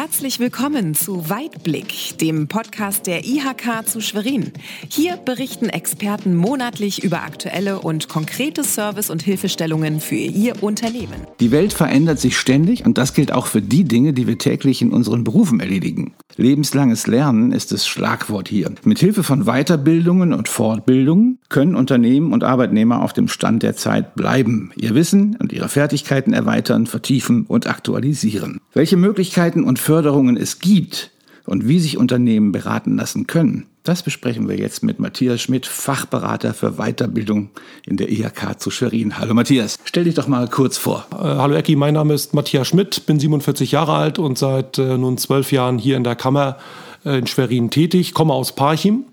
Herzlich willkommen zu Weitblick, dem Podcast der IHK zu Schwerin. Hier berichten Experten monatlich über aktuelle und konkrete Service- und Hilfestellungen für ihr Unternehmen. Die Welt verändert sich ständig und das gilt auch für die Dinge, die wir täglich in unseren Berufen erledigen. Lebenslanges Lernen ist das Schlagwort hier. Mit Hilfe von Weiterbildungen und Fortbildungen können Unternehmen und Arbeitnehmer auf dem Stand der Zeit bleiben, ihr Wissen und ihre Fertigkeiten erweitern, vertiefen und aktualisieren. Welche Möglichkeiten und Förderungen es gibt und wie sich Unternehmen beraten lassen können. Das besprechen wir jetzt mit Matthias Schmidt, Fachberater für Weiterbildung in der IHK zu Schwerin. Hallo Matthias, stell dich doch mal kurz vor. Äh, hallo Ecki, mein Name ist Matthias Schmidt, bin 47 Jahre alt und seit äh, nun zwölf Jahren hier in der Kammer äh, in Schwerin tätig, komme aus Parchim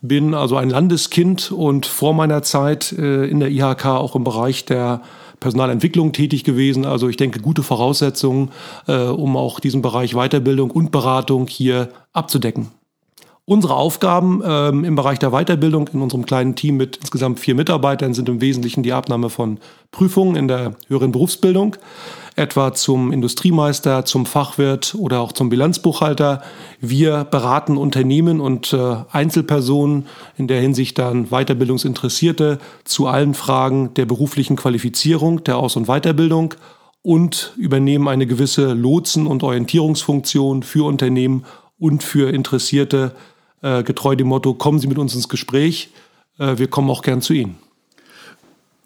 bin also ein Landeskind und vor meiner Zeit in der IHK auch im Bereich der Personalentwicklung tätig gewesen. Also ich denke, gute Voraussetzungen, äh, um auch diesen Bereich Weiterbildung und Beratung hier abzudecken. Unsere Aufgaben ähm, im Bereich der Weiterbildung in unserem kleinen Team mit insgesamt vier Mitarbeitern sind im Wesentlichen die Abnahme von Prüfungen in der höheren Berufsbildung, etwa zum Industriemeister, zum Fachwirt oder auch zum Bilanzbuchhalter. Wir beraten Unternehmen und äh, Einzelpersonen, in der Hinsicht dann Weiterbildungsinteressierte, zu allen Fragen der beruflichen Qualifizierung, der Aus- und Weiterbildung und übernehmen eine gewisse Lotsen- und Orientierungsfunktion für Unternehmen und für Interessierte äh, getreu dem Motto, kommen Sie mit uns ins Gespräch, äh, wir kommen auch gern zu Ihnen.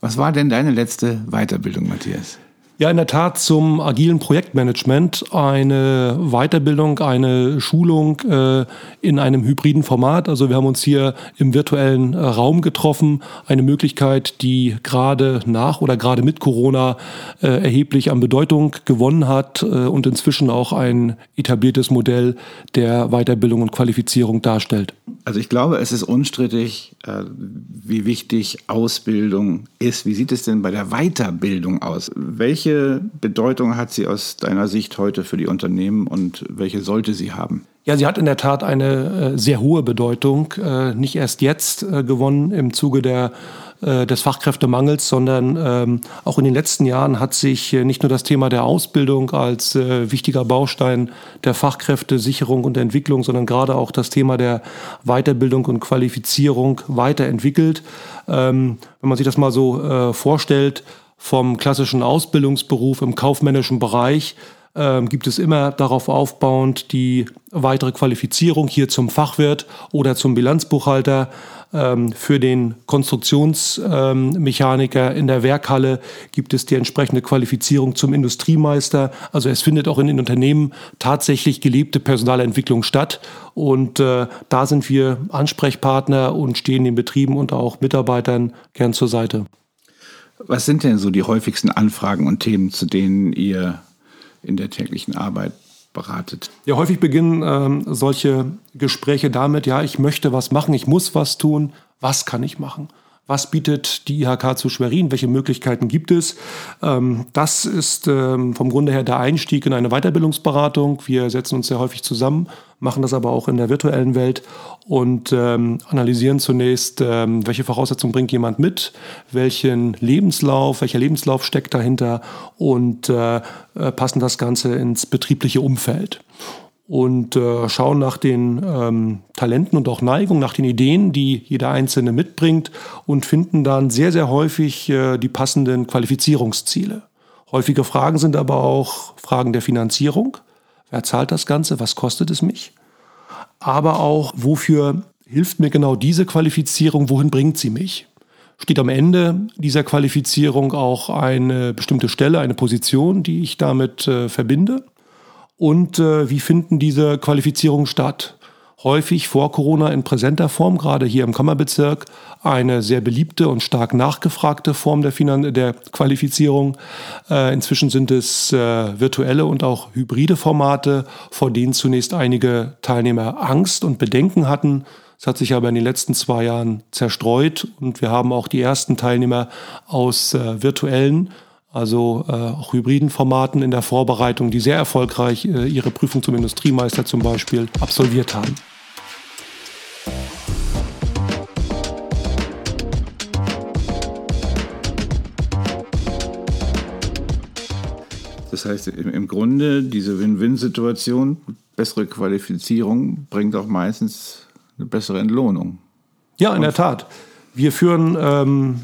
Was war denn deine letzte Weiterbildung, Matthias? Ja, in der Tat zum agilen Projektmanagement eine Weiterbildung, eine Schulung äh, in einem hybriden Format. Also wir haben uns hier im virtuellen äh, Raum getroffen. Eine Möglichkeit, die gerade nach oder gerade mit Corona äh, erheblich an Bedeutung gewonnen hat äh, und inzwischen auch ein etabliertes Modell der Weiterbildung und Qualifizierung darstellt. Also ich glaube, es ist unstrittig, äh, wie wichtig Ausbildung ist. Wie sieht es denn bei der Weiterbildung aus? Welche Bedeutung hat sie aus deiner Sicht heute für die Unternehmen und welche sollte sie haben? Ja, sie hat in der Tat eine äh, sehr hohe Bedeutung, äh, nicht erst jetzt gewonnen im Zuge der äh, des Fachkräftemangels, sondern ähm, auch in den letzten Jahren hat sich äh, nicht nur das Thema der Ausbildung als äh, wichtiger Baustein der Fachkräftesicherung und Entwicklung, sondern gerade auch das Thema der Weiterbildung und Qualifizierung weiterentwickelt. Ähm, wenn man sich das mal so äh, vorstellt, vom klassischen Ausbildungsberuf im kaufmännischen Bereich ähm, gibt es immer darauf aufbauend die weitere Qualifizierung hier zum Fachwirt oder zum Bilanzbuchhalter. Ähm, für den Konstruktionsmechaniker ähm, in der Werkhalle gibt es die entsprechende Qualifizierung zum Industriemeister. Also es findet auch in den Unternehmen tatsächlich gelebte Personalentwicklung statt. Und äh, da sind wir Ansprechpartner und stehen den Betrieben und auch Mitarbeitern gern zur Seite. Was sind denn so die häufigsten Anfragen und Themen, zu denen ihr in der täglichen Arbeit beratet? Ja, häufig beginnen ähm, solche Gespräche damit, ja, ich möchte was machen, ich muss was tun, was kann ich machen? Was bietet die IHK zu Schwerin? Welche Möglichkeiten gibt es? Ähm, das ist ähm, vom Grunde her der Einstieg in eine Weiterbildungsberatung. Wir setzen uns sehr häufig zusammen, machen das aber auch in der virtuellen Welt und ähm, analysieren zunächst, welche Voraussetzungen bringt jemand mit, welchen Lebenslauf, welcher Lebenslauf steckt dahinter und äh, äh, passen das Ganze ins betriebliche Umfeld und äh, schauen nach den ähm, Talenten und auch Neigungen, nach den Ideen, die jeder Einzelne mitbringt und finden dann sehr, sehr häufig äh, die passenden Qualifizierungsziele. Häufige Fragen sind aber auch Fragen der Finanzierung. Wer zahlt das Ganze? Was kostet es mich? Aber auch, wofür hilft mir genau diese Qualifizierung? Wohin bringt sie mich? Steht am Ende dieser Qualifizierung auch eine bestimmte Stelle, eine Position, die ich damit äh, verbinde? Und äh, wie finden diese Qualifizierungen statt? Häufig vor Corona in präsenter Form, gerade hier im Kammerbezirk, eine sehr beliebte und stark nachgefragte Form der, Finan der Qualifizierung. Äh, inzwischen sind es äh, virtuelle und auch hybride Formate, vor denen zunächst einige Teilnehmer Angst und Bedenken hatten. Es hat sich aber in den letzten zwei Jahren zerstreut und wir haben auch die ersten Teilnehmer aus äh, virtuellen also äh, auch hybriden Formaten in der Vorbereitung, die sehr erfolgreich äh, ihre Prüfung zum Industriemeister zum Beispiel absolviert haben. Das heißt, im Grunde diese Win-Win-Situation, bessere Qualifizierung, bringt auch meistens eine bessere Entlohnung. Ja, in der Tat. Wir führen ähm,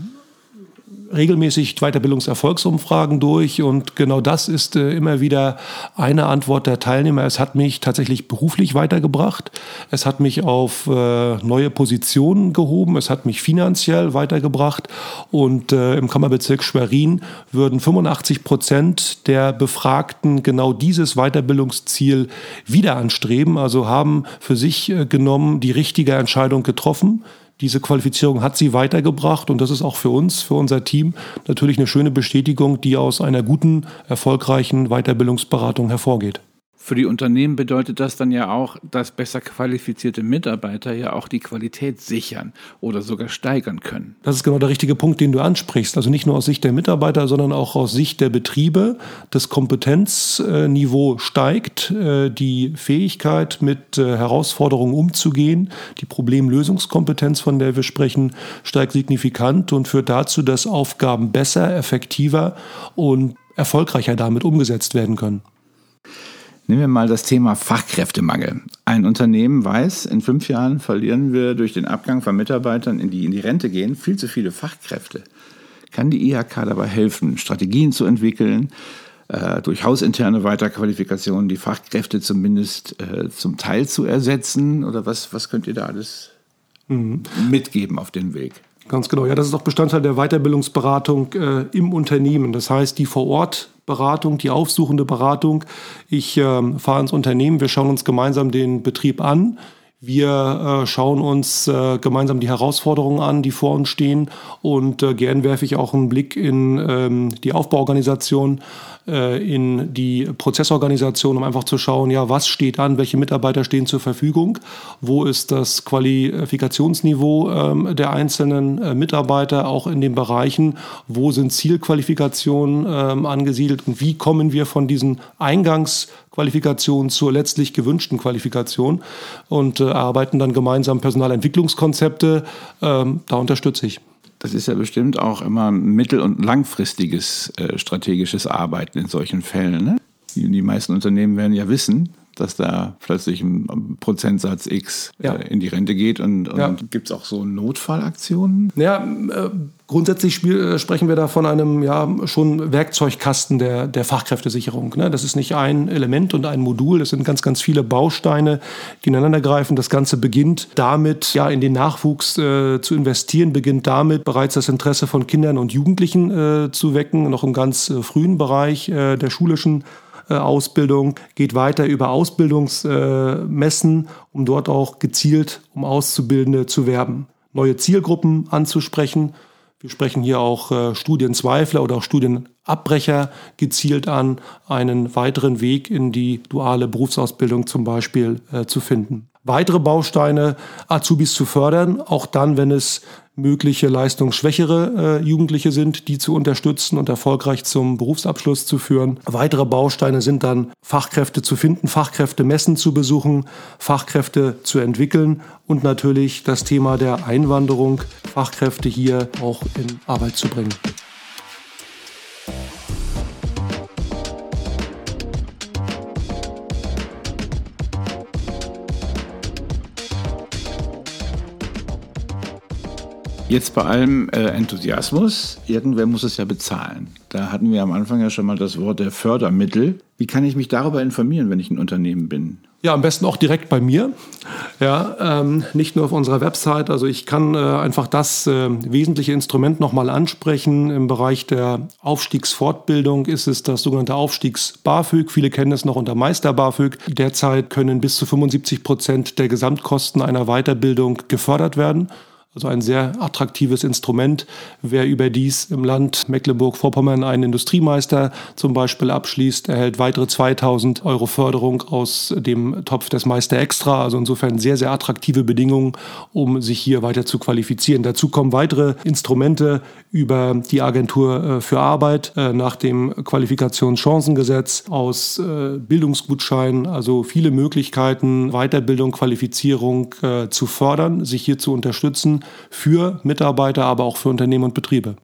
regelmäßig Weiterbildungserfolgsumfragen durch und genau das ist äh, immer wieder eine Antwort der Teilnehmer. Es hat mich tatsächlich beruflich weitergebracht. Es hat mich auf äh, neue Positionen gehoben. Es hat mich finanziell weitergebracht und äh, im Kammerbezirk Schwerin würden 85 Prozent der Befragten genau dieses Weiterbildungsziel wieder anstreben, also haben für sich äh, genommen die richtige Entscheidung getroffen diese Qualifizierung hat sie weitergebracht und das ist auch für uns, für unser Team natürlich eine schöne Bestätigung, die aus einer guten, erfolgreichen Weiterbildungsberatung hervorgeht. Für die Unternehmen bedeutet das dann ja auch, dass besser qualifizierte Mitarbeiter ja auch die Qualität sichern oder sogar steigern können. Das ist genau der richtige Punkt, den du ansprichst. Also nicht nur aus Sicht der Mitarbeiter, sondern auch aus Sicht der Betriebe. Das Kompetenzniveau steigt, äh, die Fähigkeit, mit äh, Herausforderungen umzugehen, die Problemlösungskompetenz, von der wir sprechen, steigt signifikant und führt dazu, dass Aufgaben besser, effektiver und erfolgreicher damit umgesetzt werden können. Nehmen wir mal das Thema Fachkräftemangel. Ein Unternehmen weiß, in fünf Jahren verlieren wir durch den Abgang von Mitarbeitern, in die in die Rente gehen, viel zu viele Fachkräfte. Kann die IHK dabei helfen, Strategien zu entwickeln, äh, durch hausinterne Weiterqualifikationen die Fachkräfte zumindest äh, zum Teil zu ersetzen? Oder was, was könnt ihr da alles mhm. mitgeben auf den Weg? Ganz genau, ja, das ist auch Bestandteil der Weiterbildungsberatung äh, im Unternehmen. Das heißt, die vor Ort Beratung, die aufsuchende Beratung. Ich äh, fahre ins Unternehmen, wir schauen uns gemeinsam den Betrieb an. Wir äh, schauen uns äh, gemeinsam die Herausforderungen an, die vor uns stehen. Und äh, gern werfe ich auch einen Blick in ähm, die Aufbauorganisation äh, in die Prozessorganisation, um einfach zu schauen, ja, was steht an, welche Mitarbeiter stehen zur Verfügung, wo ist das Qualifikationsniveau ähm, der einzelnen äh, Mitarbeiter, auch in den Bereichen, wo sind Zielqualifikationen ähm, angesiedelt und wie kommen wir von diesen Eingangsqualifikationen zur letztlich gewünschten Qualifikation und äh, erarbeiten dann gemeinsam Personalentwicklungskonzepte. Ähm, da unterstütze ich. Das ist ja bestimmt auch immer mittel- und langfristiges äh, strategisches Arbeiten in solchen Fällen. Ne? Die, die meisten Unternehmen werden ja wissen, dass da plötzlich ein Prozentsatz X ja. äh, in die Rente geht. Und, und ja. gibt es auch so Notfallaktionen? Ja, äh, grundsätzlich spiel, äh, sprechen wir da von einem ja, schon Werkzeugkasten der, der Fachkräftesicherung. Ne? Das ist nicht ein Element und ein Modul, das sind ganz, ganz viele Bausteine, die ineinandergreifen. Das Ganze beginnt damit, ja, in den Nachwuchs äh, zu investieren, beginnt damit, bereits das Interesse von Kindern und Jugendlichen äh, zu wecken, noch im ganz äh, frühen Bereich der schulischen äh, Ausbildung, geht weiter über Ausbildungsmessen, um dort auch gezielt um Auszubildende zu werben, neue Zielgruppen anzusprechen. Wir sprechen hier auch äh, Studienzweifler oder auch Studienabbrecher gezielt an, einen weiteren Weg in die duale Berufsausbildung zum Beispiel äh, zu finden weitere Bausteine, Azubis zu fördern, auch dann, wenn es mögliche leistungsschwächere äh, Jugendliche sind, die zu unterstützen und erfolgreich zum Berufsabschluss zu führen. Weitere Bausteine sind dann Fachkräfte zu finden, Fachkräfte messen zu besuchen, Fachkräfte zu entwickeln und natürlich das Thema der Einwanderung, Fachkräfte hier auch in Arbeit zu bringen. Jetzt bei allem äh, Enthusiasmus, irgendwer muss es ja bezahlen. Da hatten wir am Anfang ja schon mal das Wort der Fördermittel. Wie kann ich mich darüber informieren, wenn ich ein Unternehmen bin? Ja, am besten auch direkt bei mir. Ja, ähm, nicht nur auf unserer Website. Also ich kann äh, einfach das äh, wesentliche Instrument nochmal ansprechen. Im Bereich der Aufstiegsfortbildung ist es das sogenannte Aufstiegs-BAföG. Viele kennen es noch unter Meister-BAföG. Derzeit können bis zu 75 Prozent der Gesamtkosten einer Weiterbildung gefördert werden. Also ein sehr attraktives Instrument. Wer überdies im Land Mecklenburg-Vorpommern einen Industriemeister zum Beispiel abschließt, erhält weitere 2000 Euro Förderung aus dem Topf des Meister Extra. Also insofern sehr, sehr attraktive Bedingungen, um sich hier weiter zu qualifizieren. Dazu kommen weitere Instrumente über die Agentur äh, für Arbeit äh, nach dem Qualifikationschancengesetz aus äh, Bildungsgutscheinen. Also viele Möglichkeiten, Weiterbildung, Qualifizierung zu fördern, sich hier zu unterstützen für Mitarbeiter, aber auch für Unternehmen und Betriebe.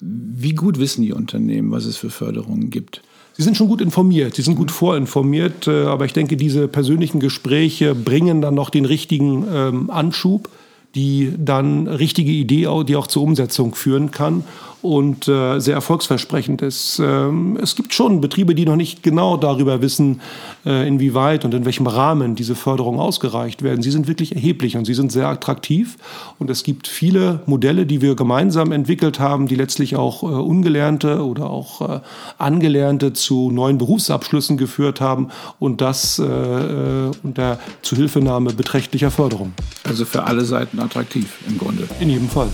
Wie gut wissen die Unternehmen, was es für Förderungen gibt? Sie sind schon gut informiert, Sie sind gut vorinformiert, äh, aber ich denke, diese persönlichen Gespräche bringen dann noch den richtigen ähm, Anschub, die dann richtige Idee, die auch zur Umsetzung führen kann und äh, sehr erfolgsversprechend ist. Ähm, es gibt schon Betriebe, die noch nicht genau darüber wissen, äh, inwieweit und in welchem Rahmen diese Förderungen ausgereicht werden. Sie sind wirklich erheblich und sie sind sehr attraktiv. Und es gibt viele Modelle, die wir gemeinsam entwickelt haben, die letztlich auch äh, Ungelernte oder auch äh, Angelernte zu neuen Berufsabschlüssen geführt haben und das äh, äh, unter Zuhilfenahme beträchtlicher Förderung. Also für alle Seiten attraktiv im Grunde. In jedem Fall.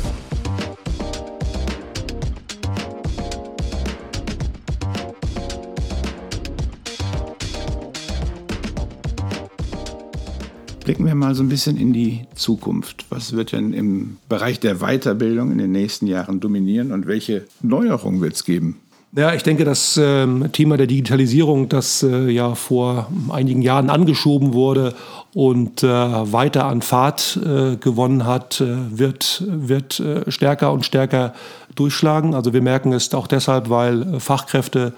Blicken wir mal so ein bisschen in die Zukunft. Was wird denn im Bereich der Weiterbildung in den nächsten Jahren dominieren und welche Neuerungen wird es geben? Ja, ich denke, das ähm, Thema der Digitalisierung, das äh, ja vor einigen Jahren angeschoben wurde und äh, weiter an Fahrt äh, gewonnen hat, äh, wird, wird äh, stärker und stärker durchschlagen. Also wir merken es auch deshalb, weil äh, Fachkräfte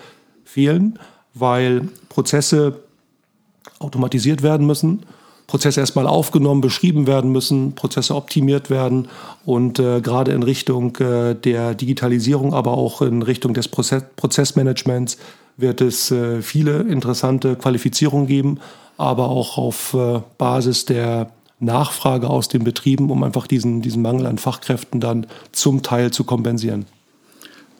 fehlen, weil Prozesse automatisiert werden müssen Prozesse erstmal aufgenommen, beschrieben werden müssen, Prozesse optimiert werden und äh, gerade in Richtung äh, der Digitalisierung, aber auch in Richtung des Prozess Prozessmanagements wird es äh, viele interessante Qualifizierungen geben, aber auch auf äh, Basis der Nachfrage aus den Betrieben, um einfach diesen, diesen Mangel an Fachkräften dann zum Teil zu kompensieren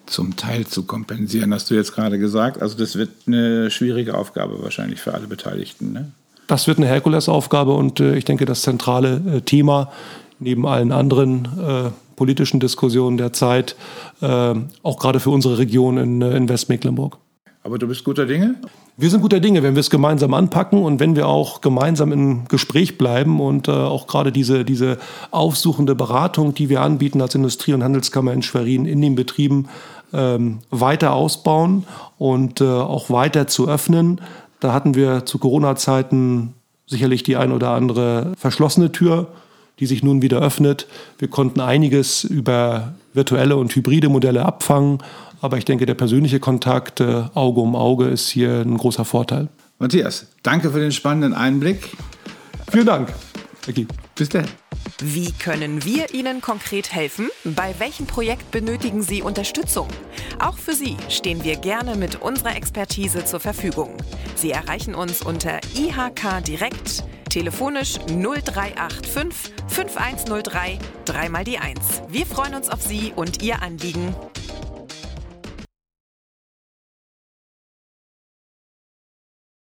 zum Teil zu kompensieren, hast du jetzt gerade gesagt. Also das wird eine schwierige Aufgabe wahrscheinlich für alle Beteiligten. Ne? Das wird eine Herkulesaufgabe und äh, ich denke, das zentrale äh, Thema neben allen anderen äh, politischen Diskussionen der Zeit, äh, auch gerade für unsere Region in, äh, in Westmecklenburg. Aber du bist guter Dinge? Wir sind guter Dinge, wenn wir es gemeinsam anpacken und wenn wir auch gemeinsam im Gespräch bleiben und äh, auch gerade diese, diese aufsuchende Beratung, die wir anbieten als Industrie- und Handelskammer in Schwerin in den Betrieben, ähm, weiter ausbauen und äh, auch weiter zu öffnen, da hatten wir zu Corona-Zeiten sicherlich die ein oder andere verschlossene Tür, die sich nun wieder öffnet. Wir konnten einiges über virtuelle und hybride Modelle abfangen, aber ich denke, der persönliche Kontakt äh, Auge um Auge ist hier ein großer Vorteil. Matthias, danke für den spannenden Einblick. Vielen Dank. Okay. Bis dann. Wie können wir Ihnen konkret helfen? Bei welchem Projekt benötigen Sie Unterstützung? Auch für Sie stehen wir gerne mit unserer Expertise zur Verfügung. Sie erreichen uns unter IHK Direkt, telefonisch 0385 5103 3 mal die 1. Wir freuen uns auf Sie und Ihr Anliegen.